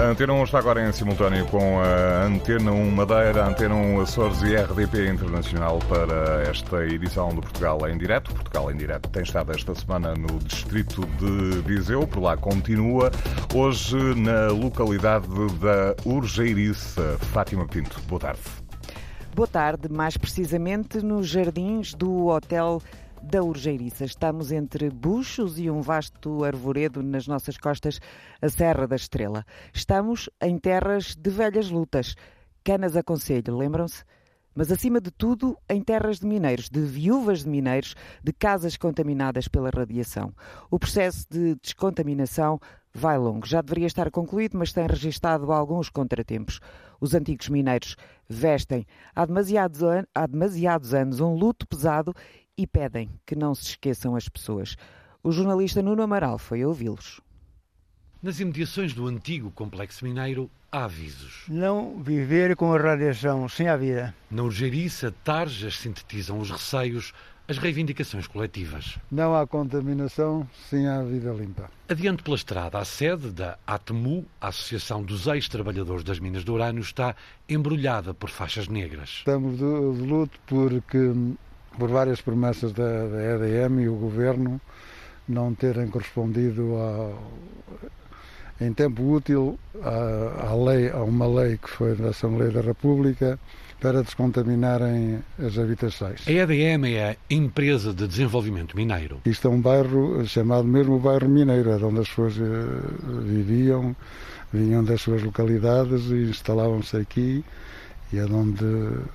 A Antena 1 está agora em simultâneo com a Antena 1 Madeira, Antena 1 Açores e RDP Internacional para esta edição do Portugal em Direto. Portugal em Direto tem estado esta semana no distrito de Viseu, por lá continua. Hoje na localidade da Urgeiriça. Fátima Pinto, boa tarde. Boa tarde, mais precisamente nos jardins do Hotel da Urgeiriça. Estamos entre buchos e um vasto arvoredo nas nossas costas, a Serra da Estrela. Estamos em terras de velhas lutas. Canas a conselho, lembram-se? Mas, acima de tudo, em terras de mineiros, de viúvas de mineiros, de casas contaminadas pela radiação. O processo de descontaminação vai longo. Já deveria estar concluído, mas tem registado alguns contratempos. Os antigos mineiros vestem há demasiados, há demasiados anos um luto pesado e pedem que não se esqueçam as pessoas. O jornalista Nuno Amaral foi ouvi-los. Nas imediações do antigo complexo mineiro há avisos. Não viver com a radiação sem a vida. Na urgeiriça, tarjas sintetizam os receios, as reivindicações coletivas. Não há contaminação sem a vida limpa. Adiante pela estrada, a sede da ATMU, a Associação dos Ex-Trabalhadores das Minas de Urânio, está embrulhada por faixas negras. Estamos de, de luto porque por várias promessas da, da EDM e o governo não terem correspondido ao, em tempo útil à, lei, a uma lei que foi da Assembleia da República para descontaminarem as habitações. A EDM é a Empresa de Desenvolvimento Mineiro. Isto é um bairro chamado mesmo bairro mineiro, é onde as pessoas uh, viviam, vinham das suas localidades e instalavam-se aqui e é onde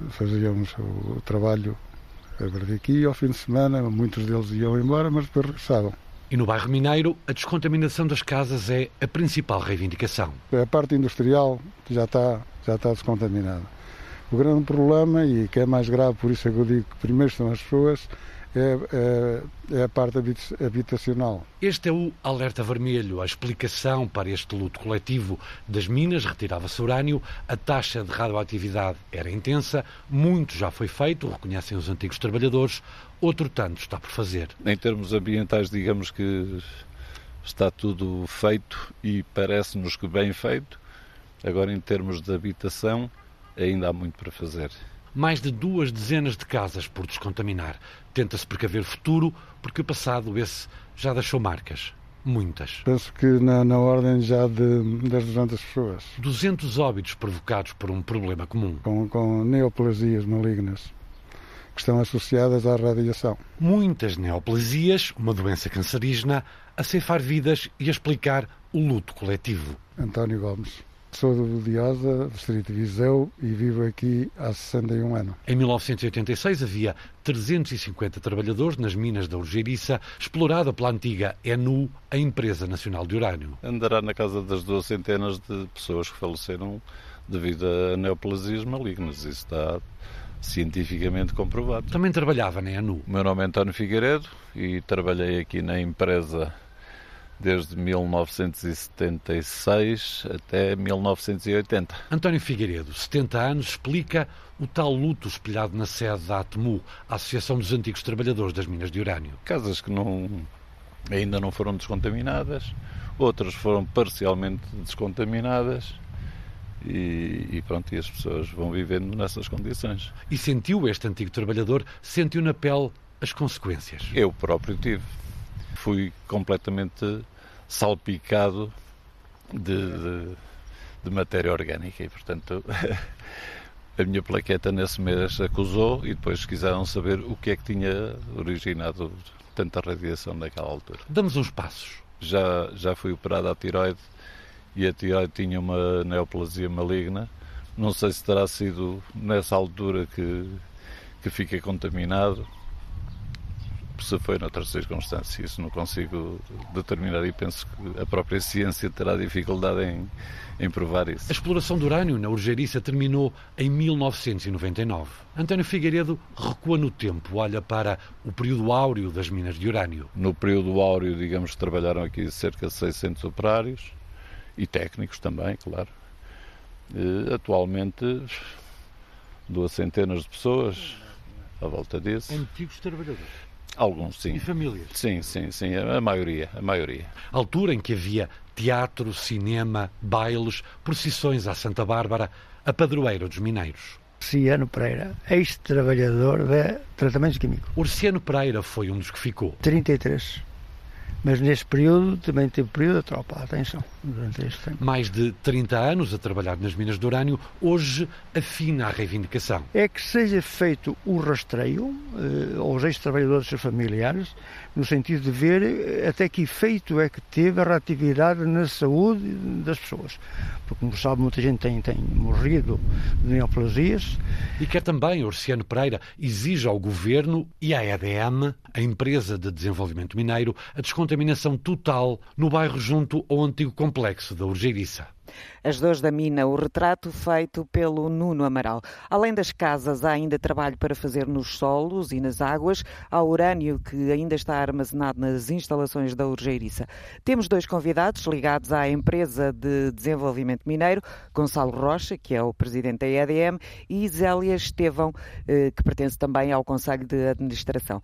fazíamos o trabalho a partir daqui, ao fim de semana, muitos deles iam embora, mas depois regressavam. E no bairro Mineiro, a descontaminação das casas é a principal reivindicação. A parte industrial já está, já está descontaminada. O grande problema, e que é mais grave, por isso é que eu digo que primeiro são as pessoas, é, é, é, a parte habitacional. Este é o alerta vermelho, a explicação para este luto coletivo. Das minas retirava-se urânio, a taxa de radioatividade era intensa, muito já foi feito, reconhecem os antigos trabalhadores, outro tanto está por fazer. Em termos ambientais, digamos que está tudo feito e parece-nos que bem feito. Agora, em termos de habitação, ainda há muito para fazer mais de duas dezenas de casas por descontaminar. Tenta-se precaver o futuro, porque o passado, esse, já deixou marcas. Muitas. Penso que na, na ordem já de, das 200 pessoas. 200 óbitos provocados por um problema comum. Com, com neoplasias malignas que estão associadas à radiação. Muitas neoplasias, uma doença cancerígena, a ceifar vidas e a explicar o luto coletivo. António Gomes. Sou do Diosa, distrito de Viseu, e vivo aqui há 61 anos. Em 1986 havia 350 trabalhadores nas minas da Urgeiriça, explorada pela antiga ENU, a Empresa Nacional de Urânio. Andará na casa das duas centenas de pessoas que faleceram devido a neoplasias malignas. Isso está cientificamente comprovado. Também trabalhava na ENU. O meu nome é António Figueiredo e trabalhei aqui na empresa desde 1976 até 1980. António Figueiredo, 70 anos, explica o tal luto espelhado na sede da ATMU, a Associação dos Antigos Trabalhadores das Minas de Urânio. Casas que não, ainda não foram descontaminadas, outras foram parcialmente descontaminadas. E, e, pronto, e as pessoas vão vivendo nessas condições. E sentiu este antigo trabalhador, sentiu na pele as consequências? Eu próprio tive fui completamente salpicado de, de, de matéria orgânica e, portanto, a minha plaqueta nesse mês acusou e depois quiseram saber o que é que tinha originado tanta radiação naquela altura. Damos uns passos. Já, já fui operado à tiroide e a tiroide tinha uma neoplasia maligna. Não sei se terá sido nessa altura que, que fiquei contaminado se foi noutras circunstâncias. Isso não consigo determinar e penso que a própria ciência terá dificuldade em, em provar isso. A exploração do urânio na Urgeiriça terminou em 1999. António Figueiredo recua no tempo, olha para o período áureo das minas de urânio. No período áureo, digamos trabalharam aqui cerca de 600 operários e técnicos também, claro. E, atualmente, duas centenas de pessoas à volta disso. Antigos trabalhadores. Alguns, sim. E famílias? Sim, sim, sim, a maioria, a maioria. Altura em que havia teatro, cinema, bailes, procissões à Santa Bárbara, a padroeira dos mineiros. Ciano Pereira, ex-trabalhador de tratamentos químicos. Urciano Pereira foi um dos que ficou. 33. Mas neste período também teve período de tropa, atenção, durante este tempo. Mais de 30 anos a trabalhar nas minas de urânio, hoje afina a reivindicação. É que seja feito o rastreio eh, aos ex-trabalhadores e seus familiares, no sentido de ver eh, até que efeito é que teve a reatividade na saúde das pessoas. Porque, como sabe, muita gente tem, tem morrido de neoplasias. E quer também, Urciano Pereira, exige ao Governo e à EDM, a empresa de desenvolvimento mineiro, a descontaminação total no bairro junto ao antigo complexo da Urgeiriça. As dores da mina, o retrato feito pelo Nuno Amaral. Além das casas, há ainda trabalho para fazer nos solos e nas águas. Há urânio que ainda está armazenado nas instalações da Urgeiriça. Temos dois convidados ligados à empresa de desenvolvimento mineiro, Gonçalo Rocha, que é o presidente da EDM, e Zélia Estevão, eh, que pertence também ao Conselho de Administração.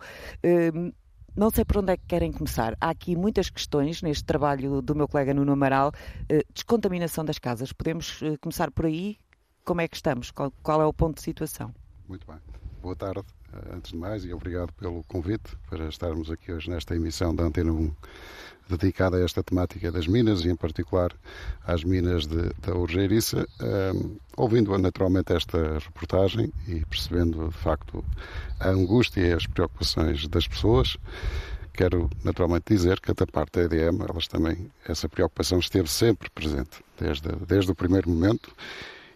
Eh, não sei por onde é que querem começar. Há aqui muitas questões neste trabalho do meu colega Nuno Amaral. Uh, descontaminação das casas. Podemos uh, começar por aí? Como é que estamos? Qual, qual, é o ponto de situação? Muito bem. Boa tarde, eh, antes de mais, e obrigado pelo convite para estarmos aqui hoje nesta emissão da Antena 1 dedicada a esta temática das minas e, em particular, às minas de, da Urgeiriça. Um, ouvindo naturalmente esta reportagem e percebendo, de facto, a angústia e as preocupações das pessoas, quero naturalmente dizer que, da parte da EDM, elas também, essa preocupação esteve sempre presente, desde, desde o primeiro momento,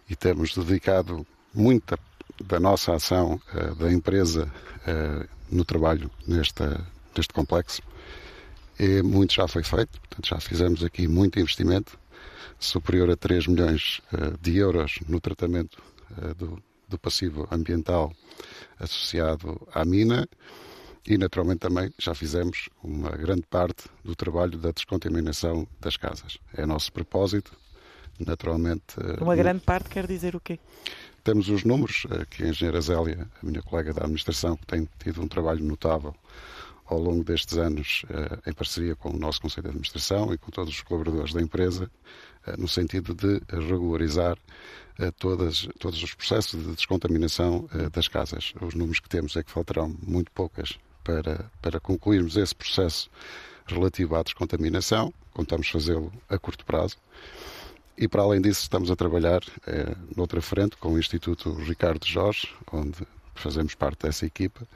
e temos dedicado muita da nossa ação, uh, da empresa, uh, no trabalho nesta, neste complexo. E muito já foi feito, portanto já fizemos aqui muito investimento, superior a 3 milhões uh, de euros no tratamento do, do passivo ambiental associado à mina e naturalmente também já fizemos uma grande parte do trabalho da descontaminação das casas. É nosso propósito, naturalmente. Uma grande parte quer dizer o quê? Temos os números, eh, que a engenheira Zélia, a minha colega da administração, tem tido um trabalho notável ao longo destes anos, eh, em parceria com o nosso Conselho de Administração e com todos os colaboradores da empresa, eh, no sentido de regularizar todas, todos os processos de descontaminação das casas. Os números que temos é que faltarão muito poucas para, para concluirmos esse processo relativo à descontaminação. Contamos fazê-lo a curto prazo. E para além disso, estamos a trabalhar eh, noutra frente com o Instituto Ricardo Jorge, onde fazemos parte dessa equipa, eh,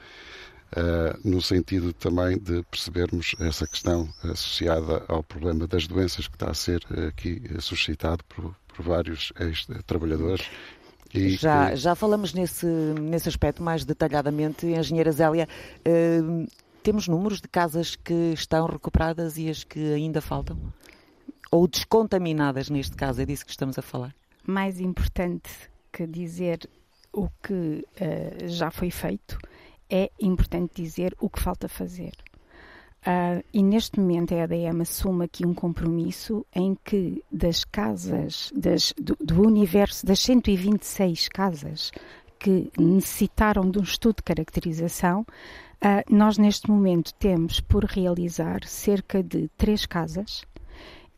no sentido também de percebermos essa questão associada ao problema das doenças que está a ser eh, aqui suscitado por, por vários ex-trabalhadores. Já, já falamos nesse, nesse aspecto mais detalhadamente. Engenheira Zélia, eh, temos números de casas que estão recuperadas e as que ainda faltam? ou descontaminadas, neste caso, é disso que estamos a falar? Mais importante que dizer o que uh, já foi feito, é importante dizer o que falta fazer. Uh, e neste momento a EDM assume aqui um compromisso em que das casas, das, do, do, universo, das 126 casas que necessitaram de um estudo de caracterização, uh, nós neste momento temos por realizar cerca de três casas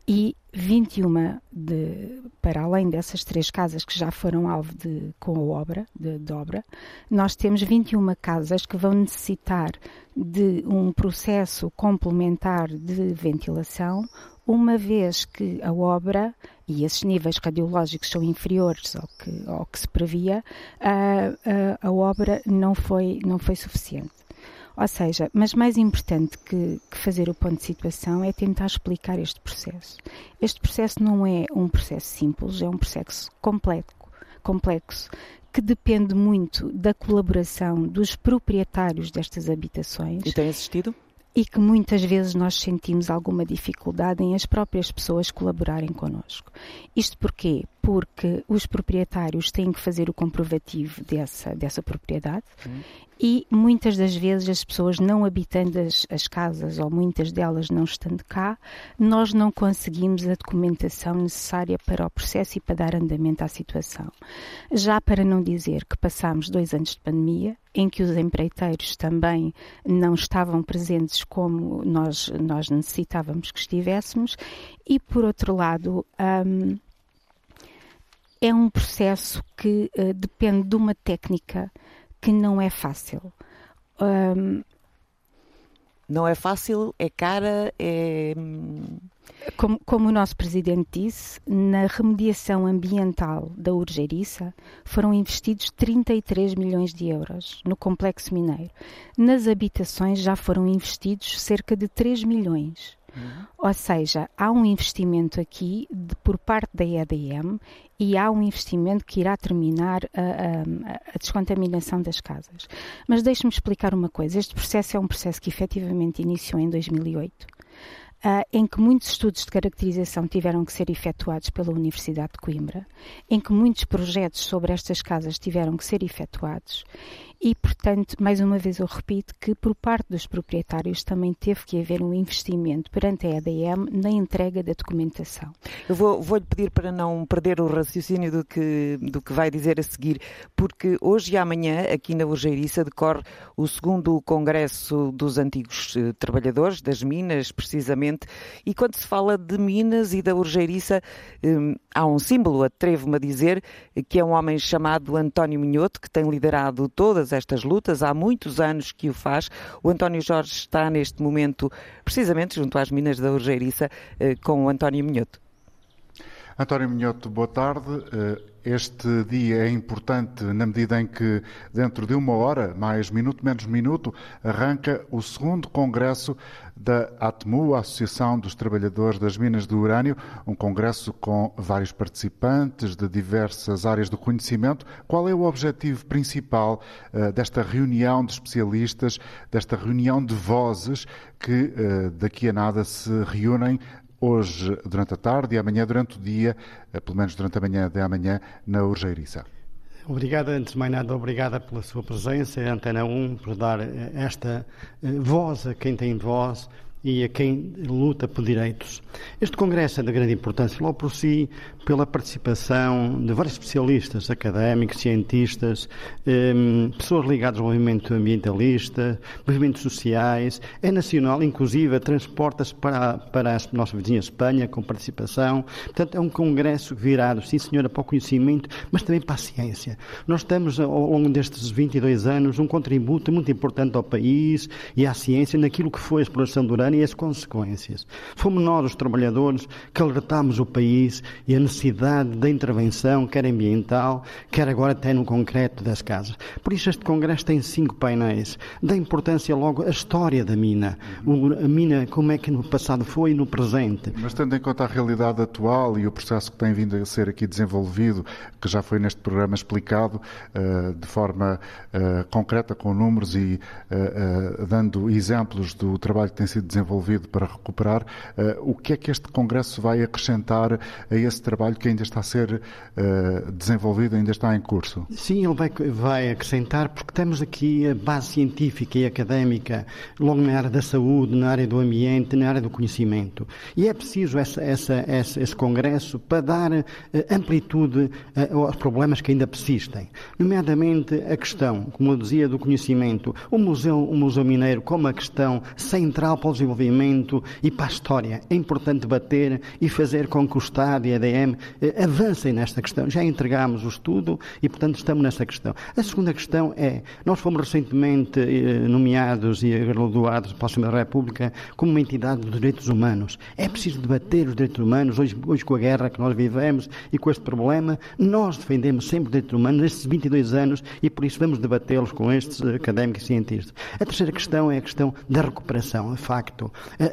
e 21 de, para além dessas três casas que já foram alvo de, com a obra, de, de, obra, nós temos 21 casas que vão necessitar de um processo complementar de ventilação, uma vez que a obra e esses níveis radiológicos são inferiores ao que, ao que se previa, a, a, a obra não foi, não foi suficiente. Ou seja, mas mais importante que, que, fazer o ponto de situação é tentar explicar este processo. Este processo não é um processo simples, é um processo complexo, complexo que depende muito da colaboração dos proprietários destas habitações. E tem assistido? e que muitas vezes nós sentimos alguma dificuldade em as próprias pessoas colaborarem connosco. Isto porquê? Porque os proprietários têm que fazer o comprovativo dessa, dessa propriedade e muitas das vezes as pessoas não habitando as, as, casas ou muitas delas não estando cá, nós não conseguimos a documentação necessária para o processo e para dar andamento à situação. Já para não dizer que passámos dois anos de pandemia, em que os empreiteiros também não estavam presentes como nós, nós necessitávamos que estivéssemos, e por outro lado, um, é um processo que uh, depende de uma técnica que não é fácil. Um, não é fácil, é cara, é. Como, como, o nosso presidente disse, na remediação ambiental da Urgeiriça foram investidos 33 milhões de euros no complexo mineiro. Nas habitações já foram investidos cerca de 3 milhões. Uhum. Ou seja, há um investimento aqui de, por parte da EDM e há um investimento que irá terminar a, a, a descontaminação das casas. Mas deixe-me explicar uma coisa: este processo é um processo que efetivamente iniciou em 2008. Uh, em que muitos estudos de caracterização tiveram que ser efetuados pela Universidade de Coimbra, em que muitos projetos sobre estas casas tiveram que ser efetuados e, portanto, mais uma vez eu repito que por parte dos proprietários também teve que haver um investimento perante a EDM na entrega da documentação. Eu vou, vou-lhe pedir para não perder o raciocínio do que, do que vai dizer a seguir, porque hoje e amanhã, aqui na Urgeiriça, decorre o segundo Congresso dos Antigos eh, Trabalhadores, das Minas, precisamente, e quando se fala de Minas e da Urgeiriça, eh, há um símbolo, atrevo-me a dizer, que é um homem chamado António Minhoto, que tem liderado todas estas lutas, há muitos anos que o faz. O António Jorge está neste momento, precisamente junto às minas da Urgeiriça, eh, com o António Minhoto. António Minhoto, boa tarde. Este dia é importante na medida em que, dentro de uma hora, mais minuto menos minuto, arranca o segundo congresso da ATMU, a Associação dos Trabalhadores das Minas do Urânio, um congresso com vários participantes de diversas áreas do conhecimento. Qual é o objetivo principal uh, desta reunião de especialistas, desta reunião de vozes que uh, daqui a nada se reúnem hoje durante a tarde e amanhã durante o dia, eh, pelo menos durante a manhã de amanhã, na Urgeiriça. Obrigado, antes de mais nada, obrigada pela sua presença, Antena 1, por dar eh, esta eh, voz a quem tem voz e a quem luta por direitos. Este congresso é de grande importância, logo por si, pela participação de vários especialistas, académicos, cientistas, eh, pessoas ligadas ao movimento ambientalista, movimentos sociais, é nacional, inclusive transporta-se para, para a nossa vizinha Espanha, com participação. Portanto, é um congresso virado, sim senhora, para o conhecimento, mas também para a ciência. Nós temos, ao longo destes 22 anos, um contributo muito importante ao país e à ciência naquilo que foi a exploração do urânio e as consequências. Fomos nós, os trabalhadores, que alertámos o país e a necessidade da intervenção, quer ambiental, quer agora até no concreto das casas. Por isso este congresso tem cinco painéis. Da importância logo a história da mina. a mina, como é que no passado foi e no presente. Mas tendo em conta a realidade atual e o processo que tem vindo a ser aqui desenvolvido, que já foi neste programa explicado uh, de forma uh, concreta, com números e uh, dando exemplos do trabalho que tem sido desenvolvido desenvolvido para recuperar. Uh, o que é que este Congresso vai acrescentar a esse trabalho que ainda está a ser uh, desenvolvido, ainda está em curso? Sim, ele vai, vai acrescentar, porque temos aqui a base científica e académica, logo na área da saúde, na área do ambiente, na área do conhecimento. E é preciso essa, essa, essa, esse Congresso para dar uh, amplitude aos problemas que ainda persistem. Nomeadamente a questão, como eu dizia, do conhecimento. O Museu, o Museu Mineiro como a questão central para o desenvolvimento e para a história. É importante bater e fazer com que o Estado e a EDM eh, avancem nesta questão. Já entregámos o estudo e, portanto, estamos nessa questão. A segunda questão é, nós fomos recentemente eh, nomeados e graduados pela Assembleia da República como uma entidade dos direitos humanos. É preciso debater os direitos humanos. Hoje, hoje com a guerra que nós vivemos e com este problema, nós defendemos sempre os direitos humanos nestes 22 anos e, por isso, vamos debatê-los com estes académicos e cientistas. A terceira questão é a questão da recuperação. De facto,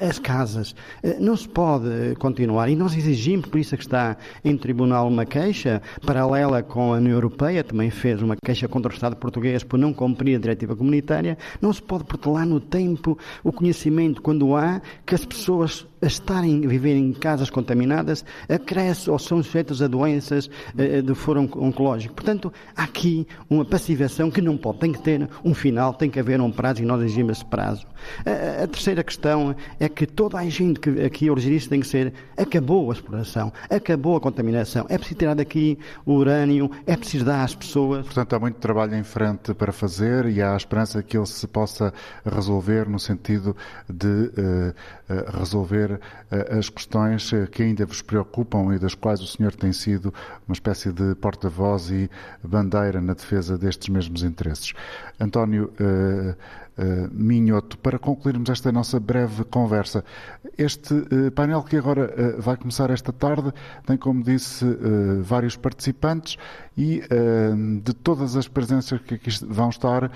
as casas. Eh, não se pode continuar, e nós exigimos, por isso é que está em tribunal uma queixa paralela com a União Europeia, também fez uma queixa contra o Estado português por não cumprir a diretiva comunitária, não se pode protelar no tempo o conhecimento quando há que as pessoas a estarem a viver em casas contaminadas, acresce ou são sujeitos a doenças uh, de foro oncológico. Portanto, há aqui uma passivação que não pode, tem que ter um final, tem que haver um prazo e nós exigimos esse prazo. A, a terceira questão é que toda a gente que aqui origina tem que ser, acabou a exploração, acabou a contaminação, é preciso tirar daqui o urânio, é preciso dar às pessoas. Portanto, há muito trabalho em frente para fazer e há a esperança que ele se possa resolver no sentido de uh, resolver uh, as questões que ainda vos preocupam e das quais o senhor tem sido uma espécie de porta-voz e bandeira na defesa destes mesmos interesses. António, uh, Minhoto, para concluirmos esta nossa breve conversa. Este painel que agora vai começar esta tarde tem, como disse, vários participantes e de todas as presenças que aqui vão estar,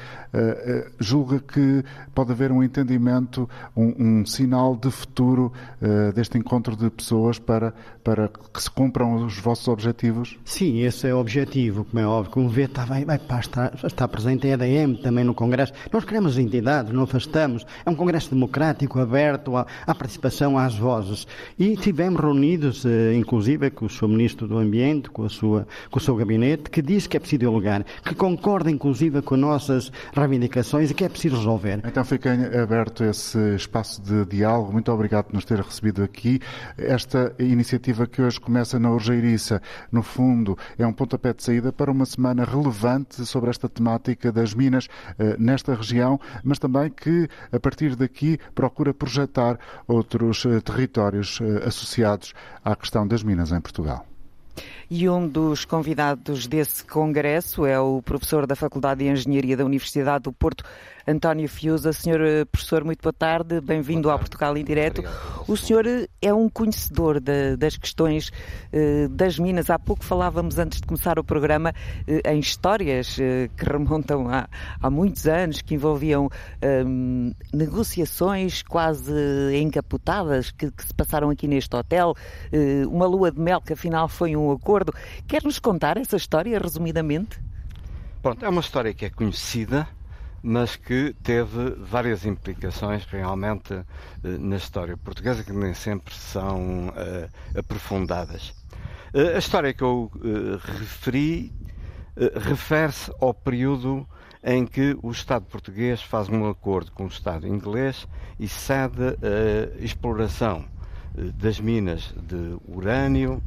julga que pode haver um entendimento, um, um sinal de futuro deste encontro de pessoas para, para que se cumpram os vossos objetivos? Sim, esse é o objetivo, como é óbvio. Como vê, está, vai, vai, está, está presente a EDM também no Congresso. Nós queremos entidades, não afastamos. É um congresso democrático, aberto à, à participação, às vozes. E estivemos reunidos, eh, inclusive, com o Sr. Ministro do Ambiente, com, a sua, com o seu gabinete, que diz que é preciso dialogar, que concorda, inclusive, com nossas reivindicações e que é preciso resolver. Então fica aberto esse espaço de diálogo. Muito obrigado por nos ter recebido aqui. Esta iniciativa que hoje começa na Urgeiriça, no fundo, é um pontapé de saída para uma semana relevante sobre esta temática das minas eh, nesta região mas também que, a partir daqui, procura projetar outros eh, territórios eh, associados à questão das minas em Portugal. E um dos convidados desse congresso é o professor da Faculdade de Engenharia da Universidade do Porto, António Fiuza. Senhor eh, professor, muito boa tarde, bem-vindo ao Portugal em Direto. O senhor eh, é um conhecedor de, das questões uh, das minas. Há pouco falávamos, antes de começar o programa, em histórias que remontam a, há muitos anos, que envolviam ehm, negociações quase encapotadas que, que, se passaram aqui neste hotel, uma lua de mel que afinal foi um acordo. Quer nos contar essa história, resumidamente? Pronto, é uma história que é conhecida, mas que teve várias implicações realmente eh, na história portuguesa que nem sempre são uh, aprofundadas. Uh, a história que eu uh, referi refere-se ao período em que o Estado português faz um acordo com o Estado inglês e cede a exploração das minas de urânio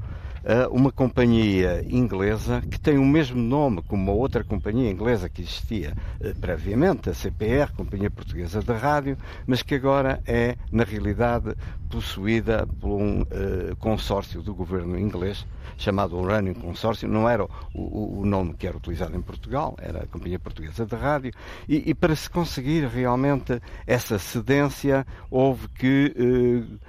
uma companhia inglesa que tem o mesmo nome como uma outra companhia inglesa que existia uh, previamente, a CPR, Companhia Portuguesa de Rádio, mas que agora é, na realidade, possuída por um uh, consórcio do governo inglês chamado Uranium Consórcio, não era o, nome que era utilizado em Portugal, era a Companhia Portuguesa de Rádio, e, para se conseguir realmente essa cedência, houve que uh,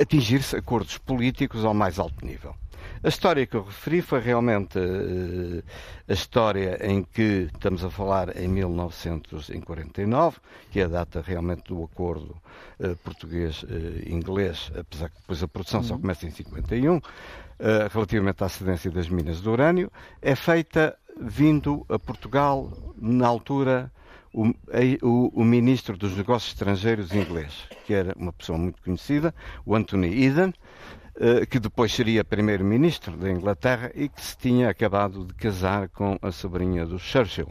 atingir-se acordos políticos ao mais alto nível. A história que eu referi foi realmente uh, a história em que estamos a falar em 1949, que é a data realmente do acordo uh, português-inglês, uh, apesar que depois a produção uhum. só começa em 51, relativamente à cedência das minas de urânio, é feita vindo a Portugal na altura o, o, o, ministro dos Negócios Estrangeiros inglês, que era uma pessoa muito conhecida, o Anthony Eden, eh, que depois seria primeiro-ministro da Inglaterra e que se tinha acabado de casar com a sobrinha do Churchill.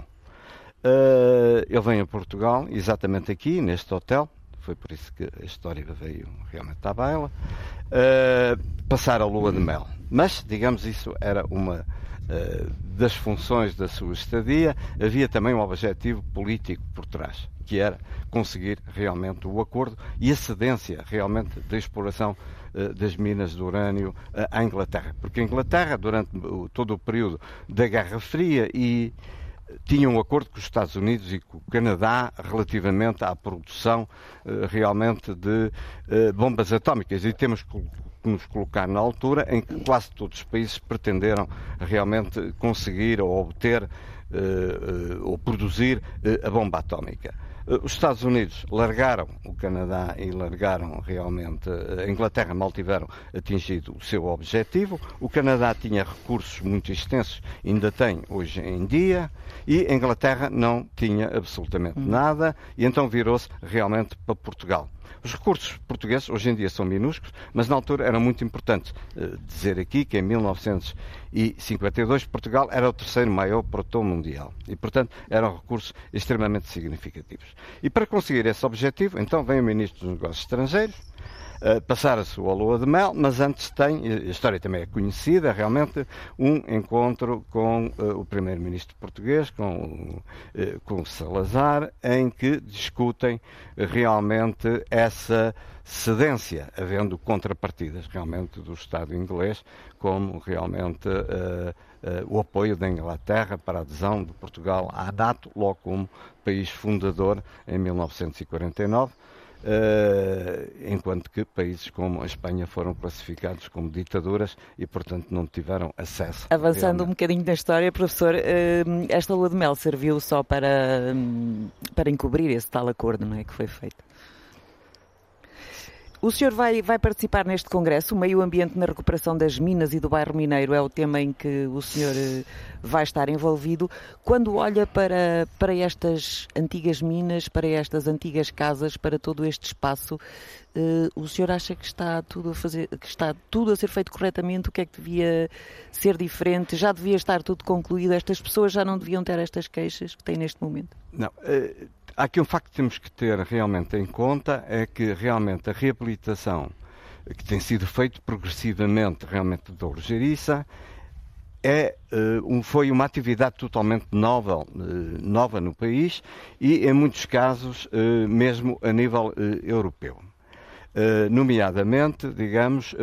Eh, ele vem a Portugal, exatamente aqui, neste hotel, foi por isso que a história veio realmente à baila, eh, passar a lua de mel. Mas, digamos, isso era uma das funções da sua estadia, havia também um objetivo político por trás, que era conseguir realmente o acordo e a cedência realmente da exploração uh, das minas de urânio uh, à Inglaterra. Porque a Inglaterra, durante todo o período da Guerra Fria e tinha um acordo com os Estados Unidos e com o Canadá relativamente à produção realmente de bombas atómicas e temos que que nos colocar na altura em que quase todos os países pretenderam realmente conseguir ou obter uh, uh, ou produzir uh, a bomba atómica. Os Estados Unidos largaram o Canadá e largaram realmente a Inglaterra, mal tiveram atingido o seu objetivo. O Canadá tinha recursos muito extensos, ainda tem hoje em dia, e a Inglaterra não tinha absolutamente hum. nada, e então virou-se realmente para Portugal. Os recursos portugueses hoje em dia são minúsculos, mas na altura eram muito importantes. Uh, dizer aqui que em 1952 Portugal era o terceiro maior produtor mundial e, portanto, eram recursos extremamente significativos. E para conseguir esse objetivo, então vem o Ministro dos Negócios Estrangeiros, Uh, Passara-se o Lua de Mel, mas antes tem, a história também é conhecida, realmente, um encontro com uh, o primeiro-ministro português, com, uh, com Salazar, em que discutem realmente essa cedência, havendo contrapartidas realmente do Estado inglês, como realmente o apoio da Inglaterra para a adesão de Portugal à NATO, logo como país fundador em 1949. Uh, enquanto que países como a Espanha foram classificados como ditaduras e, portanto, não tiveram acesso. Avançando um bocadinho na história, professor, uh, esta lua de mel serviu só para, um, para encobrir esse tal acordo não é, que foi feito? O senhor vai, vai participar neste congresso, o meio ambiente na recuperação das minas e do bairro mineiro é o tema em que o senhor eh, vai estar envolvido. Quando olha para, para estas antigas minas, para estas antigas casas, para todo este espaço, uh, o senhor acha que está tudo a fazer, que está tudo a ser feito corretamente? O que é que devia ser diferente? Já devia estar tudo concluído? Estas pessoas já não deviam ter estas queixas que têm neste momento? Não. Há aqui um facto que temos que ter realmente em conta, é que realmente a reabilitação que tem sido feito progressivamente realmente da Orgeriça é, uh, foi uma atividade totalmente nova, uh, nova no país e, em muitos casos, uh, mesmo a nível europeu. nomeadamente, digamos,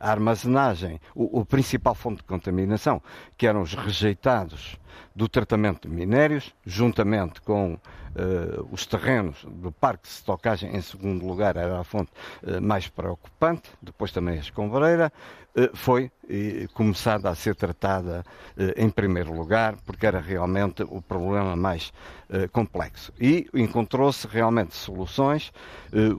a, armazenagem, o, o principal fonte de contaminação, que eram os rejeitados do tratamento de minérios, juntamente com uh, os terrenos do parque de estocagem, em segundo lugar, era a fonte uh, mais preocupante, depois também a escombreira, foi começada a ser tratada em primeiro lugar, porque era realmente o problema mais complexo. E encontrou-se realmente soluções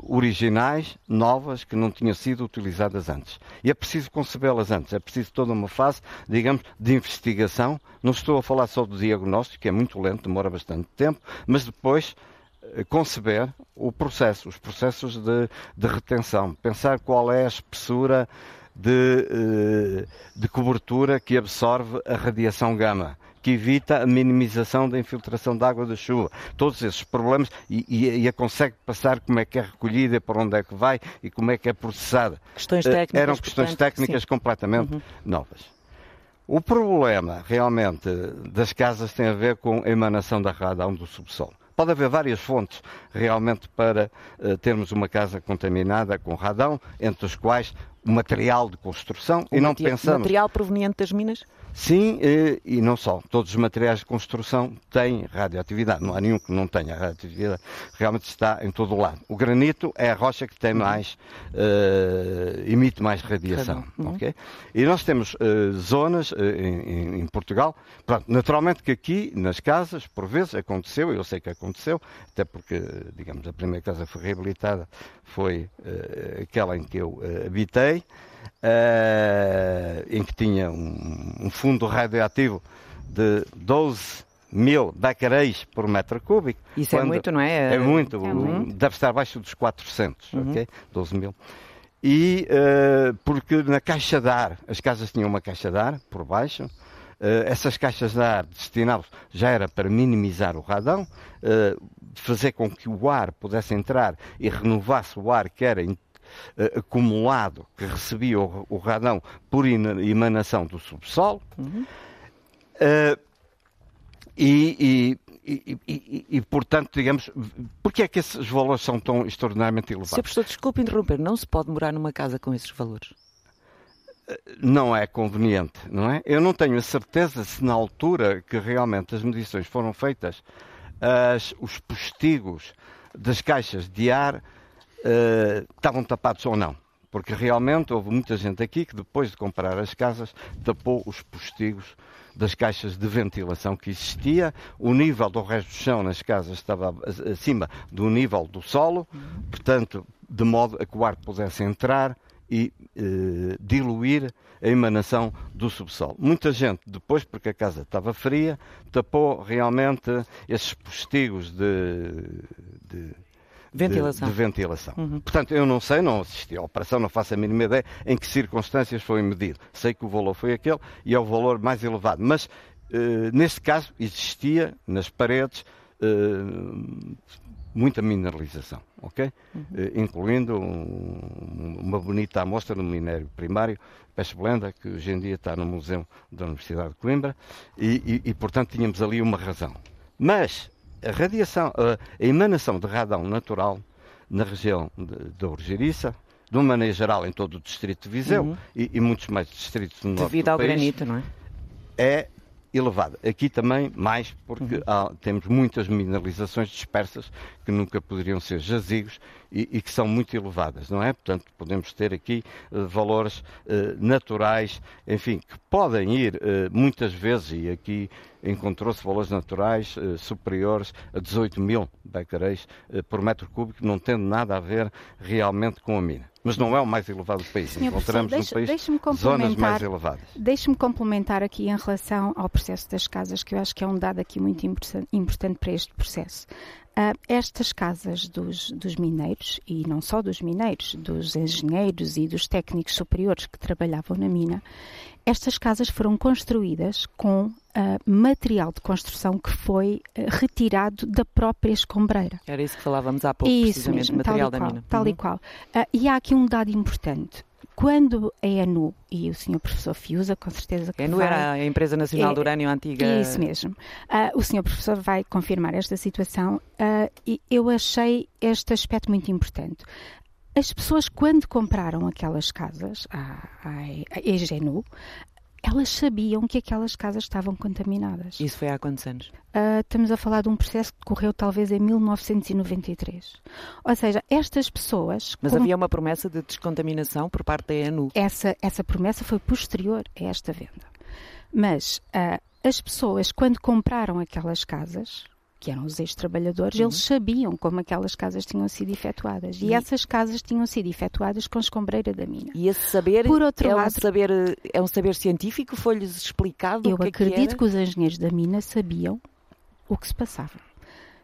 originais, novas, que não tinham sido utilizadas antes. E é preciso concebê-las antes, é preciso toda uma fase, digamos, de investigação. Não estou a falar só do diagnóstico, que é muito lento, demora bastante tempo, mas depois eh, conceber o processo, os processos de, de retenção, pensar qual é a espessura de, eh, de cobertura que absorve a radiação gama que evita a minimização da infiltração da água da chuva. Todos esses problemas e, e, e, a consegue passar como é que é recolhida, para onde é que vai e como é que é processada. Questões eh, técnicas. Eram questões portanto, técnicas sim. completamente uhum. novas. O problema, realmente, das casas tem a ver com a emanação da radão do subsolo. Pode haver várias fontes realmente para uh, termos uma casa contaminada com radão, entre os quais material de construção o e não pensamos. Material proveniente das minas? Sim, e, e, não só. Todos os materiais de construção têm radioatividade. Não há nenhum que não tenha radioatividade. Realmente está em todo o lado. O granito é a rocha que tem uhum. mais, uh, emite mais radiação. Uhum. Okay? E nós temos uh, zonas uh, em, em, Portugal. Pronto, naturalmente que aqui, nas casas, por vezes aconteceu, eu sei que aconteceu, até porque, digamos, a primeira casa foi reabilitada, foi aquela em que eu habitei uh, em que tinha um, um, fundo radioativo de 12 mil bacaréis por metro cúbico. Isso é muito, não é? É muito, é muito. deve estar abaixo dos 400, uhum. ok? 12 mil. E uh, porque na caixa de ar, as casas tinham uma caixa de ar por baixo, uh, essas caixas de ar destinadas já era para minimizar o radão, uh, fazer com que o ar pudesse entrar e renovasse o ar que era acumulado que recebia o, o, radão por emanação do subsolo. Uhum. Uh, e, e, e, e, portanto, digamos, porquê é que esses valores são tão extraordinariamente elevados? Sr. Professor, desculpe interromper, não se pode morar numa casa com esses valores? Eh, não é conveniente, não é? Eu não tenho a certeza se na altura que realmente as medições foram feitas, as, os postigos das caixas de ar uh, estavam tapados ou não. Porque realmente houve muita gente aqui que depois de comprar as casas tapou os postigos das caixas de ventilação que existia, o nível do resto do chão nas casas estava acima do nível do solo, portanto, de modo a que o ar pudesse entrar e eh, diluir a emanação do subsolo. Muita gente, depois, porque a casa estava fria, tapou realmente esses postigos de, de ventilação. De, de ventilação. Uhum. Portanto, eu não sei, não assisti à operação, não faço a mínima ideia em que circunstâncias foi medido. Sei que o valor foi aquele e é o valor mais elevado. Mas, uh, neste caso, existia nas paredes uh, muita mineralização, ok? Uhum. Uh, incluindo um, uma bonita amostra no minério primário, peixe blenda, que hoje em dia está no Museu da Universidade de Coimbra, e, e, e portanto tínhamos ali uma razão. Mas a radiação, a, emanação de radão natural na região da Urgeriça, de uma maneira geral em todo o distrito de Viseu uhum. e, e, muitos mais distritos no norte Devido ao país, granito, não é? É elevada. Aqui também mais, porque uhum. há, temos muitas mineralizações dispersas que nunca poderiam ser jazigos e, e, que são muito elevadas, não é? Portanto, podemos ter aqui uh, valores uh, naturais, enfim, que podem ir uh, muitas vezes, e aqui encontrou-se valores naturais superiores a 18 mil becqueréis por metro cúbico, não tendo nada a ver realmente com a mina mas não é o mais elevado do país. Senhor Encontramos no país zonas mais elevadas. Deixe-me complementar aqui em relação ao processo das casas, que eu acho que é um dado aqui muito importante para este processo. Uh, estas casas dos, dos, mineiros, e não só dos mineiros, dos engenheiros e dos técnicos superiores que trabalhavam na mina, estas casas foram construídas com uh, material de construção que foi uh, retirado da própria escombreira. Era isso que falávamos há pouco, isso precisamente, mesmo, material da qual, mina. Tal uhum. e qual. Uh, e há aqui um dado importante. Quando a ENU e o senhor professor Fiusa, com certeza que a ENU vai, era a Empresa Nacional é, do Urânio Antiga. Isso mesmo. o senhor professor vai confirmar esta situação e eu achei este aspecto muito importante. As pessoas, quando compraram aquelas casas à, à EGNU, elas sabiam que aquelas casas estavam contaminadas. Isso foi há quantos anos? Uh, estamos a falar de um processo que decorreu talvez em 1993. Ou seja, estas pessoas. Mas havia uma promessa de descontaminação por parte da ENU? Essa, essa promessa foi posterior a esta venda. Mas uh, as pessoas, quando compraram aquelas casas, que eram os ex-trabalhadores, uhum. eles sabiam como aquelas casas tinham sido efetuadas. E, e, essas casas tinham sido efetuadas com escombreira da mina. E esse saber Por outro é, lado, um saber, é um saber científico? Foi-lhes explicado eu o que acredito é que, que os engenheiros da mina sabiam o que se passava.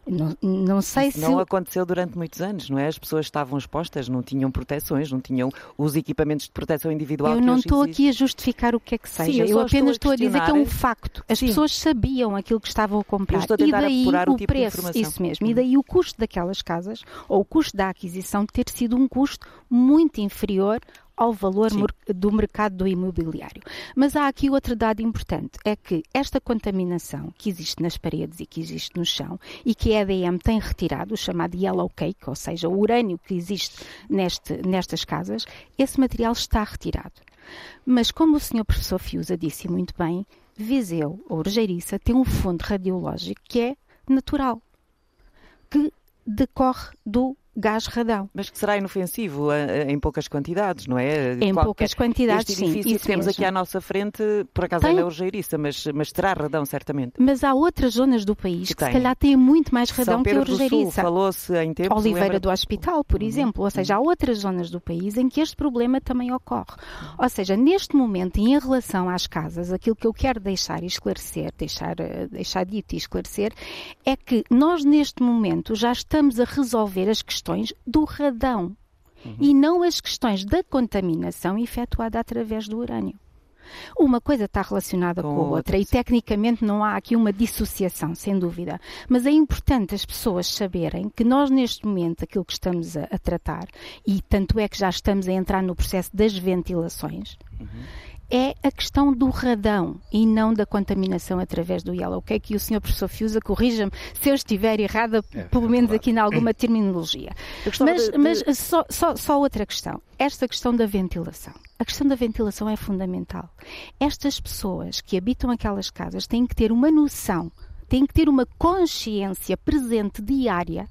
Não, não sei se. Não aconteceu durante muitos anos, não é? As pessoas estavam expostas, não tinham proteções, não tinham os equipamentos de proteção individual. Eu não estou aqui a justificar o que é que seja. Sim, eu, eu apenas estou a, estou a, dizer que é um facto. As Sim. pessoas sabiam aquilo que estavam a comprar. A e daí o, o tipo preço, isso mesmo. Hum. E daí o custo daquelas casas, ou o custo da aquisição, ter sido um custo muito inferior ao valor Sim. do mercado do imobiliário. Mas há aqui outro dado importante, é que esta contaminação que existe nas paredes e que existe no chão e que a EDM tem retirado, o chamado yellow cake, ou seja, o urânio que existe neste, nestas casas, esse material está retirado. Mas como o senhor professor Fiusa disse muito bem, Viseu ou Urgeiriça tem um fundo radiológico que é natural, que decorre do gás radão. Mas que será inofensivo em poucas quantidades, não é? Em Qualquer, poucas quantidades, este edifício sim. que temos mesmo. aqui à nossa frente, por acaso Tem... é urgeiriça, mas, mas terá radão certamente. Mas há outras zonas do país que, que se calhar têm muito mais radão São que a urgeiriça. Falou-se em tempos... Oliveira lembra... do Hospital, por uhum. exemplo. Ou seja, há outras zonas do país em que este problema também ocorre. Ou seja, neste momento, em relação às casas, aquilo que eu quero deixar e esclarecer, deixar, eh, deixar dito e esclarecer, é que nós neste momento já estamos a resolver as questões do radão uhum. e não as questões da contaminação efetuada através do urânio. Uma coisa está relacionada com, com a outra e tecnicamente não há aqui uma dissociação, sem dúvida. Mas é importante as pessoas saberem que nós, neste momento, aquilo que estamos a, a tratar, e tanto é que já estamos a entrar no processo das ventilações, uhum é a questão do radão e não da contaminação através do yellow cake. E o senhor professor Fiusa corrija-me se eu estiver errada, é, pelo menos claro. aqui em alguma terminologia. Mas, de, mas só, só, só outra questão. Esta questão da ventilação. A questão da ventilação é fundamental. Estas pessoas que habitam aquelas casas têm que ter uma noção, têm que ter uma consciência presente diária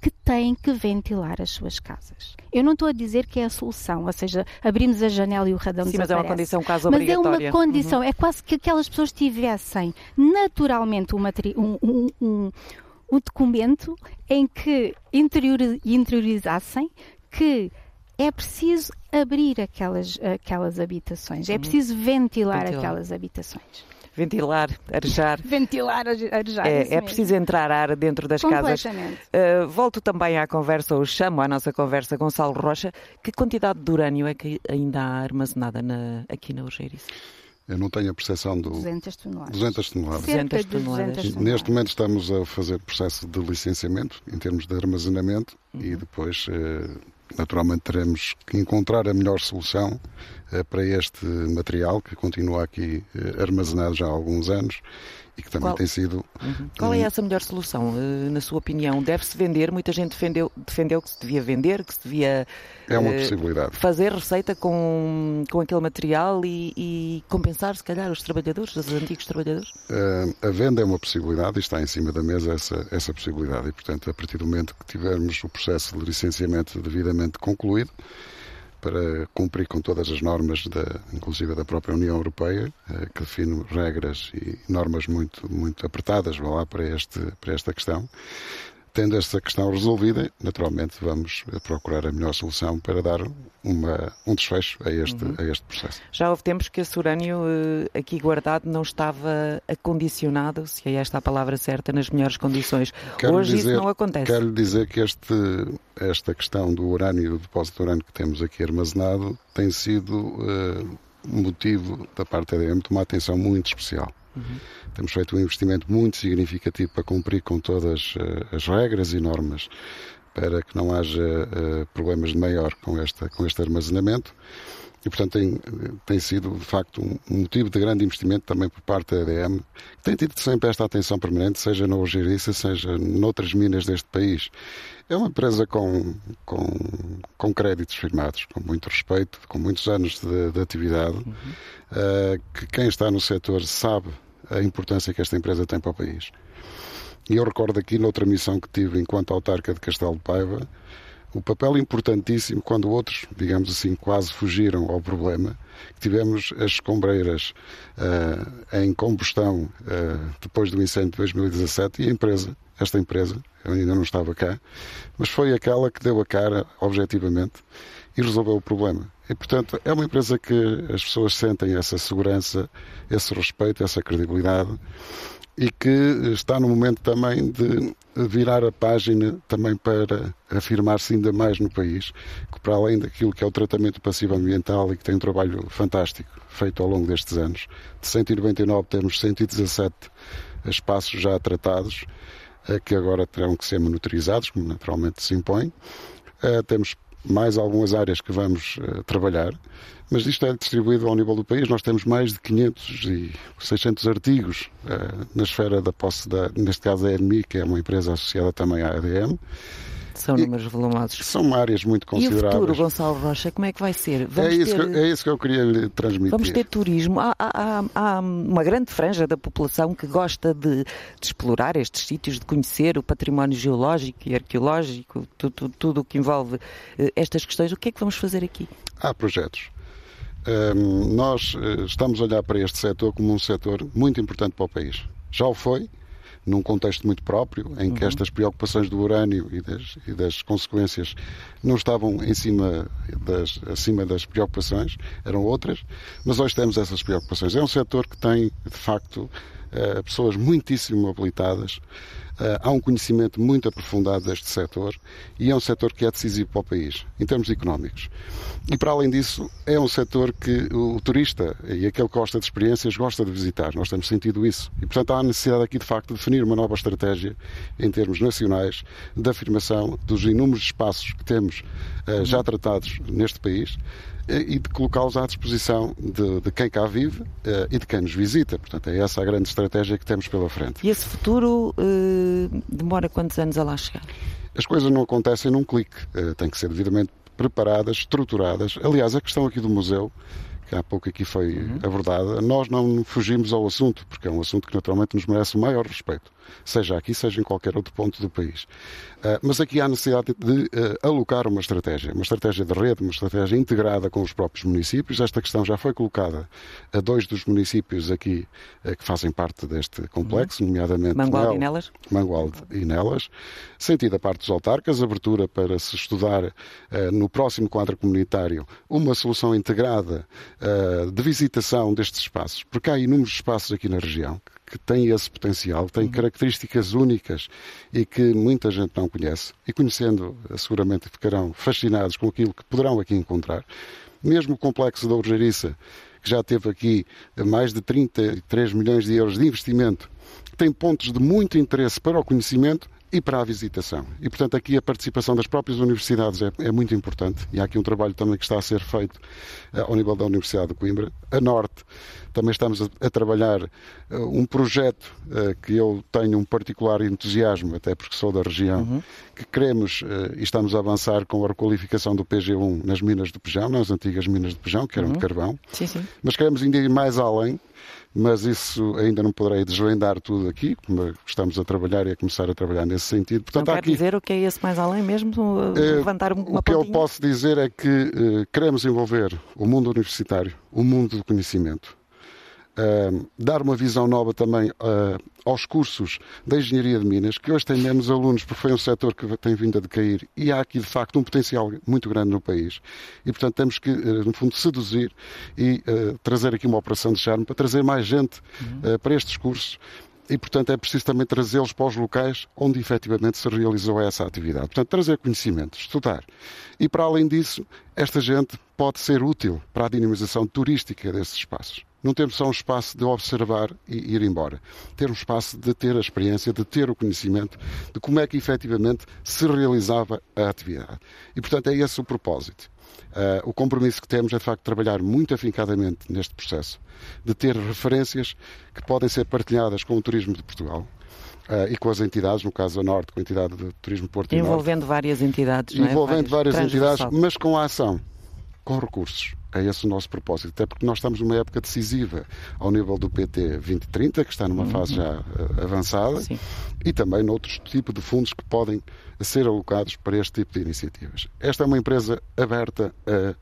que têm que ventilar as suas casas. Eu não estou a dizer que é a solução, ou seja, abrimos a janela e o radão Sim, desaparece. mas é uma condição quase Mas é uma condição, uhum. é quase que aquelas pessoas tivessem naturalmente um, um, um, um documento em que interiorizassem que é preciso abrir aquelas, aquelas habitações, é uhum. preciso ventilar, ventilar. aquelas habitações. Ventilar, arejar. Ventilar, arejar. É, é preciso entrar ar dentro das casas. Uh, volto também à conversa, ou chamo à nossa conversa, Gonçalo Rocha. Que quantidade de urânio é que ainda há armazenada na, aqui na Urgeirice? Eu não tenho a percepção do. 200 toneladas. 200 toneladas. Cerca de 200 toneladas. Neste momento estamos a fazer processo de licenciamento em termos de armazenamento uhum. e depois, eh, naturalmente, teremos que encontrar a melhor solução eh, para este material que continua aqui eh, armazenado já há alguns anos e que também Qual... tem sido. Uhum. Qual é essa melhor solução, uh, na sua opinião? Deve-se vender? Muita gente defendeu, defendeu que se devia vender, que se devia. É uma uh, possibilidade. Fazer receita com, com aquele material e, e, compensar, se calhar, os trabalhadores, os antigos trabalhadores? Uh, a venda é uma possibilidade e está em cima da mesa essa, essa possibilidade. E, portanto, a partir do momento que tivermos o processo de licenciamento devidamente concluído, para cumprir com todas as normas, da, inclusive da própria União Europeia, eh, que define regras e normas muito, muito apertadas lá, para, este, para esta questão. Tendo esta questão resolvida, naturalmente vamos procurar a melhor solução para dar uma, um desfecho a este, uhum. a este processo. Já houve tempos que esse urânio eh, aqui guardado não estava acondicionado, se é esta a palavra certa, nas melhores condições. Quero Hoje dizer, isso não acontece. Quero dizer que este, esta questão do urânio, do depósito de urânio que temos aqui armazenado, tem sido uh, motivo da parte da EDM de uma atenção muito especial. Uhum. Temos feito um investimento muito significativo para cumprir com todas uh, as regras e normas para que não haja uh, problemas de maior com, esta, com este armazenamento. E, portanto, tem, tem sido, de facto, um motivo de grande investimento também por parte da EDM, que tem tido sempre esta atenção permanente, seja na Algeriça, seja noutras minas deste país. É uma empresa com, com, com créditos firmados, com muito respeito, com muitos anos de, de atividade, uhum. uh, que quem está no setor sabe a importância que esta empresa tem para o país. E eu recordo aqui, noutra missão que tive enquanto autarca de Castelo de Paiva, o papel importantíssimo quando outros, digamos assim, quase fugiram ao problema, tivemos as escombreiras uh, em combustão uh, depois do incêndio de 2017 e a empresa, esta empresa, eu ainda não estava cá, mas foi aquela que deu a cara, objetivamente, e resolveu o problema. E, portanto, é uma empresa que as pessoas sentem essa segurança, esse respeito, essa credibilidade e que está no momento também de virar a página também para afirmar-se ainda mais no país, que para além daquilo que é o tratamento passivo ambiental e que tem um trabalho fantástico feito ao longo destes anos, de 199 temos 117 espaços já tratados, eh, que agora terão que ser monitorizados, como naturalmente se impõe. Eh, temos mais algumas áreas que vamos uh, trabalhar, mas isto é distribuído ao nível do país. Nós temos mais de 500 e 600 artigos uh, na esfera da posse, da, neste caso a ENMI, que é uma empresa associada também à ADM, são números volumosos. São áreas muito consideráveis. E o futuro, Gonçalo Rocha, como é que vai ser? É vamos é, isso ter... que, é isso que eu queria lhe transmitir. Vamos ter turismo. Há, há, há uma grande franja da população que gosta de, de, explorar estes sítios, de conhecer o património geológico e arqueológico, tudo, tudo o que envolve uh, estas questões. O que é que vamos fazer aqui? Há projetos. Um, nós uh, estamos a olhar para este setor como um setor muito importante para o país. Já o foi, num contexto muito próprio, em que uhum. estas preocupações do urânio e das, e das, consequências não estavam em cima das, acima das preocupações, eram outras, mas hoje temos essas preocupações. É um setor que tem, de facto, eh, pessoas muitíssimo habilitadas, eh, há um conhecimento muito aprofundado deste setor e é um setor que é decisivo para o país, em termos económicos. E para além disso, é um setor que o turista e aquele que gosta de experiências gosta de visitar. Nós temos sentido isso. E, portanto, há a necessidade aqui, de facto, de definir uma nova estratégia em termos nacionais de afirmação dos inúmeros espaços que temos uh, já tratados neste país eh, e de colocá-los à disposição de, de, quem cá vive uh, e de quem nos visita. Portanto, é essa a grande estratégia que temos pela frente. E esse futuro uh, demora quantos anos a lá chegar? As coisas não acontecem num clique. Uh, tem que ser devidamente preparadas, estruturadas. Aliás, a questão aqui do museu que há pouco aqui foi uhum. abordada, nós não fugimos ao assunto, porque é um assunto que naturalmente nos merece o maior respeito, seja aqui, seja em qualquer outro ponto do país. Uh, mas aqui há necessidade de uh, alocar uma estratégia, uma estratégia de rede, uma estratégia integrada com os próprios municípios. Esta questão já foi colocada a dois dos municípios aqui uh, que fazem parte deste complexo, uhum. nomeadamente Mangualde e Nelas. Mangualde e Nelas. Sentido a parte dos autarcas, abertura para se estudar no próximo quadro comunitário uma solução integrada de visitação destes espaços, porque há inúmeros espaços aqui na região que têm esse potencial, têm uhum. características únicas e que muita gente não conhece. E conhecendo, seguramente ficarão fascinados com aquilo que poderão aqui encontrar. Mesmo o complexo da Urgeriça, que já teve aqui mais de 33 milhões de euros de investimento, tem pontos de muito interesse para o conhecimento e para a visitação. E, portanto, aqui a participação das próprias universidades é, é muito importante e há aqui um trabalho também que está a ser feito uh, ao nível da Universidade de Coimbra. A Norte também estamos a, a trabalhar uh, um projeto uh, que eu tenho um particular entusiasmo, até porque sou da região, uhum. que queremos e estamos a avançar com a requalificação do PG1 nas minas de Pejão, nas antigas minas de Pejão, que eram uhum. de carvão. Sim, sim. Mas queremos ainda ir mais além mas isso ainda não poderei desvendar tudo aqui, como estamos a trabalhar e a começar a trabalhar nesse sentido. Portanto, não quer aqui, dizer o que é esse mais além mesmo? É, levantar uma O que eu posso dizer é que uh, queremos envolver o mundo universitário, o mundo do conhecimento, uh, dar uma visão nova também uh, aos cursos da Engenharia de Minas, que hoje tem menos alunos porque foi um setor que tem vindo a decair e há aqui de facto um potencial muito grande no país. E portanto temos que, uh, no fundo, seduzir e trazer aqui uma operação de charme para trazer mais gente uhum. para estes cursos e, portanto, é preciso também trazê-los para os locais onde efetivamente se realizou essa atividade. Portanto, trazer conhecimento, estudar. E, para além disso, esta gente pode ser útil para a dinamização turística desses espaços. Não temos só um espaço de observar e ir embora. Ter um espaço de ter a experiência, de ter o conhecimento de como é que efetivamente se realizava a atividade. E, portanto, é esse o propósito. Uh, o compromisso que temos é, de facto, trabalhar muito afincadamente neste processo, de ter referências que podem ser partilhadas com o turismo de Portugal, Uh, e com as entidades, no caso a Norte, com a entidade de Turismo Porto Envolvendo Norte, várias entidades, não é? Envolvendo várias entidades, mas com a ação, com recursos. É esse o nosso propósito, até porque nós estamos numa época decisiva ao nível do PT 2030, que está numa uhum. fase já uh, avançada, Sim. e também noutros tipos de fundos que podem ser alocados para este tipo de iniciativas. Esta é uma empresa aberta a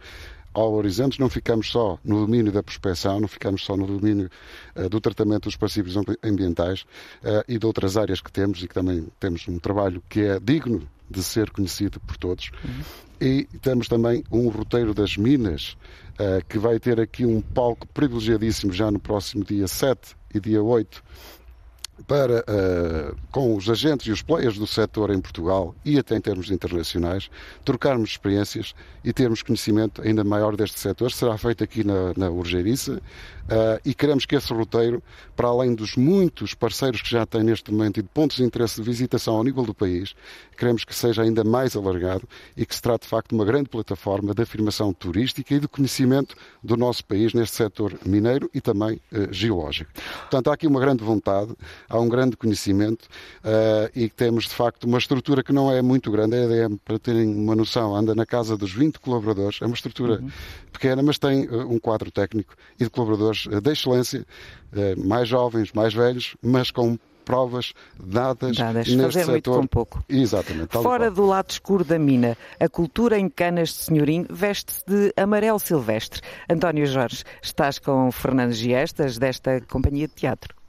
ao horizonte, não ficamos só no domínio da prospecção, não ficamos só no domínio uh, do tratamento dos passivos ambientais uh, e de outras áreas que temos e que também temos um trabalho que é digno de ser conhecido por todos. Uhum. E temos também um roteiro das minas, uh, que vai ter aqui um palco privilegiadíssimo já no próximo dia 7 e dia 8 para, uh, com os agentes e os players do setor em Portugal e até em termos internacionais, trocarmos experiências e termos conhecimento ainda maior deste setor. Será feito aqui na, na Urgeiriça, Uh, e queremos que esse roteiro, para além dos muitos parceiros que já tem neste momento e de pontos de interesse de visitação ao nível do país, queremos que seja ainda mais alargado e que se trate de facto de uma grande plataforma de afirmação turística e de conhecimento do nosso país neste setor mineiro e também uh, geológico. Portanto, há aqui uma grande vontade, há um grande conhecimento uh, e temos de facto uma estrutura que não é muito grande. A EDM, para terem uma noção, anda na casa dos 20 colaboradores, é uma estrutura uhum. pequena, mas tem um quadro técnico e de colaboradores eh, de excelência, mais jovens, mais velhos, mas com provas dadas, dadas neste fazer setor. muito com pouco. Exatamente. Fora do lado escuro da mina, a cultura em Canas de Senhorim veste-se de amarelo silvestre. António Jorge, estás com Fernando Giestas desta companhia de teatro.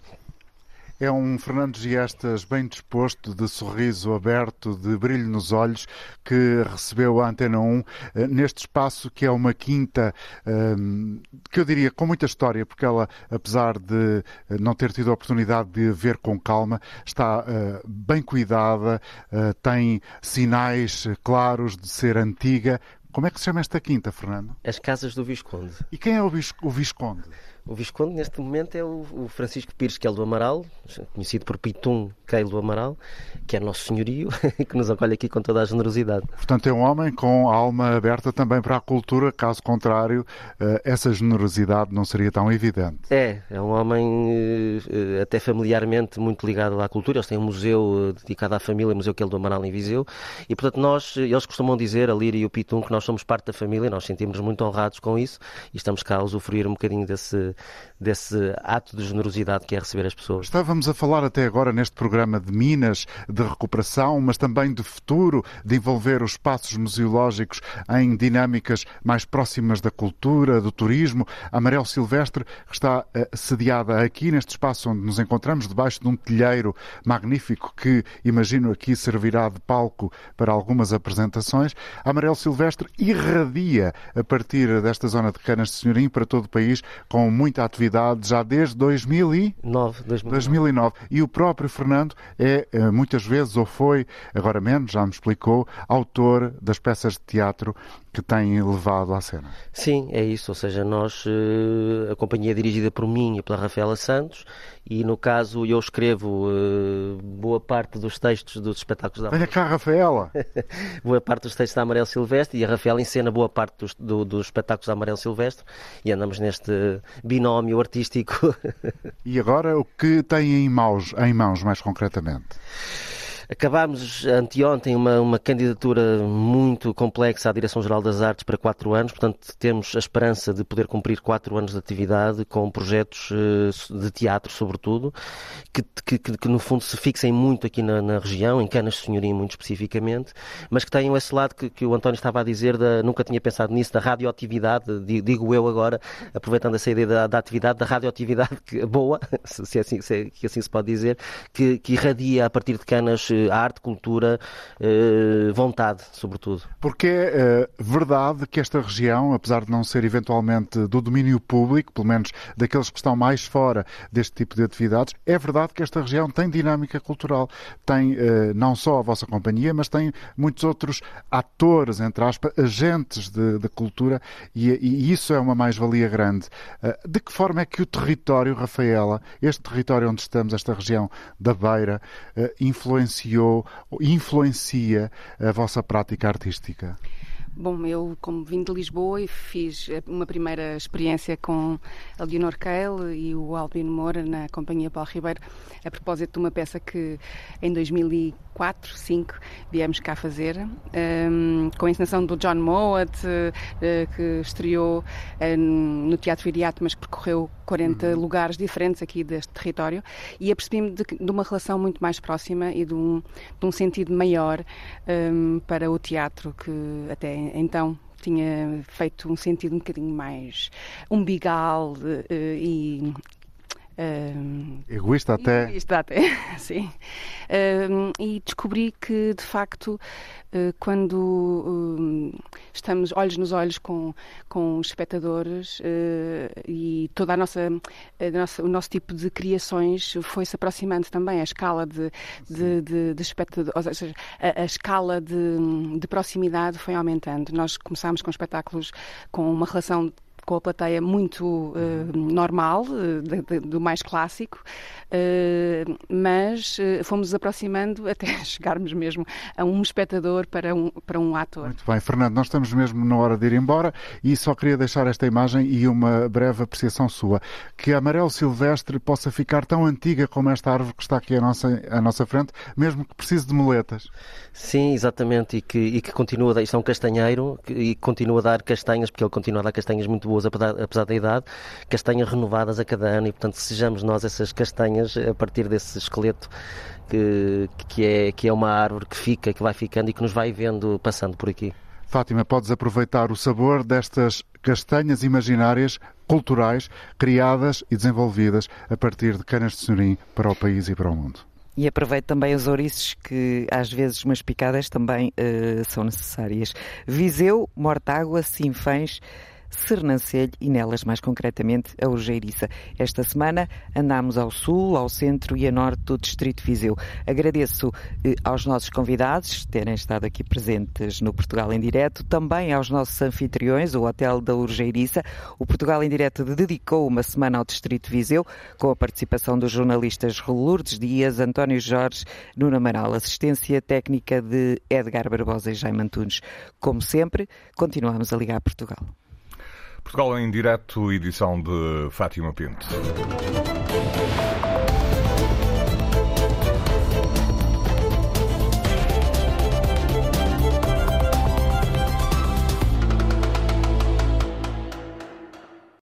É um Fernando Giestas bem disposto, de sorriso aberto, de brilho nos olhos, que recebeu a Antena 1 eh, neste espaço que é uma quinta, ehm, que eu diria com muita história, porque ela, apesar de eh, não ter tido a oportunidade de ver com calma, está eh, bem cuidada, tem sinais claros de ser antiga. Como é que se chama esta quinta, Fernando? As Casas do Visconde. E quem é o Visconde? O Visconde, neste momento, é o, o Francisco Pires Queilo do Amaral, conhecido por Pitum Queilo do Amaral, que é nosso senhorio e que nos acolhe aqui com toda a generosidade. Portanto, é um homem com a alma aberta também para a cultura, caso contrário, eh, essa generosidade não seria tão evidente. É, é um homem eh, até familiarmente muito ligado à cultura. Eles têm um museu eh, dedicado à família, o Museu Queilo do Amaral em Viseu, e portanto nós, eles costumam dizer, a Líria e o Pitum, que nós somos parte da família, nós sentimos muito honrados com isso e estamos cá a usufruir um bocadinho desse desse, ato de generosidade que é receber as pessoas. Estávamos a falar até agora neste programa de Minas, de recuperação, mas também de futuro, de envolver os espaços museológicos em dinâmicas mais próximas da cultura, do turismo. A Amarelo Silvestre está uh, sediada aqui neste espaço onde nos encontramos, debaixo de um telheiro magnífico que imagino aqui servirá de palco para algumas apresentações. A Amarelo Silvestre irradia a partir desta zona de Canas de Senhorim para todo o país com muita atividade já desde 2009. 2009. E o próprio Fernando é eh, muitas vezes, ou foi, agora menos, já me explicou, autor das peças de teatro que têm levado à cena. Sim, é isso. Ou seja, nós, eh, a companhia é dirigida por mim e pela Rafaela Santos, e no caso eu escrevo uh, boa parte dos textos dos espetáculos da Venha cá, Rafaela! boa parte dos textos da Amarelo Silvestre e a Rafaela encena boa parte dos, do, dos espetáculos da Amarelo Silvestre e andamos neste binómio artístico. e agora o que tem em mãos, em mãos mais concretamente? Acabámos anteontem uma, uma candidatura muito complexa à Direção-Geral das Artes para quatro anos, portanto temos a esperança de poder cumprir quatro anos de atividade com projetos eh, de teatro, sobretudo, que, que, que no fundo se fixem muito aqui na, na região, em Canas de Senhorim muito especificamente, mas que tenham esse lado que, que o António estava a dizer, da, nunca tinha pensado nisso, da radioatividade, digo eu agora, aproveitando essa ideia da, da atividade, da radioatividade boa, se, assim, se, que assim se pode dizer, que, que irradia a partir de Canas arte, cultura, eh, vontade, sobretudo. Porque é verdade que esta região, apesar de não ser eventualmente do domínio público, pelo menos daqueles que estão mais fora deste tipo de atividades, é verdade que esta região tem dinâmica cultural. Tem eh, não só a vossa companhia, mas tem muitos outros atores, entre aspas, agentes de cultura, e, e, isso é uma mais-valia grande. De que forma é que o território, Rafaela, este território onde estamos, esta região da Beira, influencia influenciou, influencia a vossa prática artística? Bom, eu, como vim de Lisboa e fiz uma primeira experiência com a Leonor Keil e o Albino Moura na Companhia Paulo Ribeiro, a propósito de uma peça que em 2004, 2005 viemos cá fazer, um, com a encenação do John Mowat, uh, que estreou uh, no Teatro Viriato, mas percorreu 40 uhum. lugares diferentes aqui deste território, e apercebi-me de, de, uma relação muito mais próxima e de um, de um sentido maior um, para o teatro que até então tinha feito um sentido um bocadinho mais umbigal uh, e Uh, egoísta até. Egoísta até, sim. Uh, e descobri que, de facto, uh, quando estamos olhos nos olhos com, com os espectadores e toda a nossa, a nossa, o nosso tipo de criações foi se aproximando também, a escala de, de, de, de espectadores, ou seja, a, a escala de, de proximidade foi aumentando. Nós começámos com espetáculos com uma relação com a plateia muito uh, normal, uh, do mais clássico, uh, mas fomos aproximando até chegarmos mesmo a um espectador para um, para um ator. Muito bem, Fernando, nós estamos mesmo na hora de ir embora e só queria deixar esta imagem e uma breve apreciação sua. Que a Amarelo Silvestre possa ficar tão antiga como esta árvore que está aqui à nossa, à nossa frente, mesmo que precise de moletas. Sim, exatamente, e que, e que continua, isto é um castanheiro e continua a dar castanhas, porque ele continua a dar castanhas muito boas apesar, apesar da idade, castanhas renovadas a cada ano e, portanto, sejamos nós essas castanhas a partir desse esqueleto que, que, é, que é uma árvore que fica, que vai ficando e que nos vai vendo passando por aqui. Fátima, podes aproveitar o sabor destas castanhas imaginárias culturais criadas e desenvolvidas a partir de canas de sonim para o país e para o mundo. E aproveito também os ouriços que às vezes umas picadas também uh, são necessárias. Viseu, Mortágua, Sinfãs, Sernancelho e nelas, mais concretamente, a Urgeiriça. Esta semana andámos ao sul, ao centro e a norte do Distrito Viseu. Agradeço eh, aos nossos convidados terem estado aqui presentes no Portugal em Direto, também aos nossos anfitriões, o Hotel da Urgeiriça. O Portugal em Direto dedicou uma semana ao Distrito Viseu, com a participação dos jornalistas Lourdes Dias, António Jorge, Nuno Amaral, assistência técnica de Edgar Barbosa e Jaime Antunes. Como sempre, continuamos a ligar Portugal. Portugal em Direto, edição de Fátima Pinto.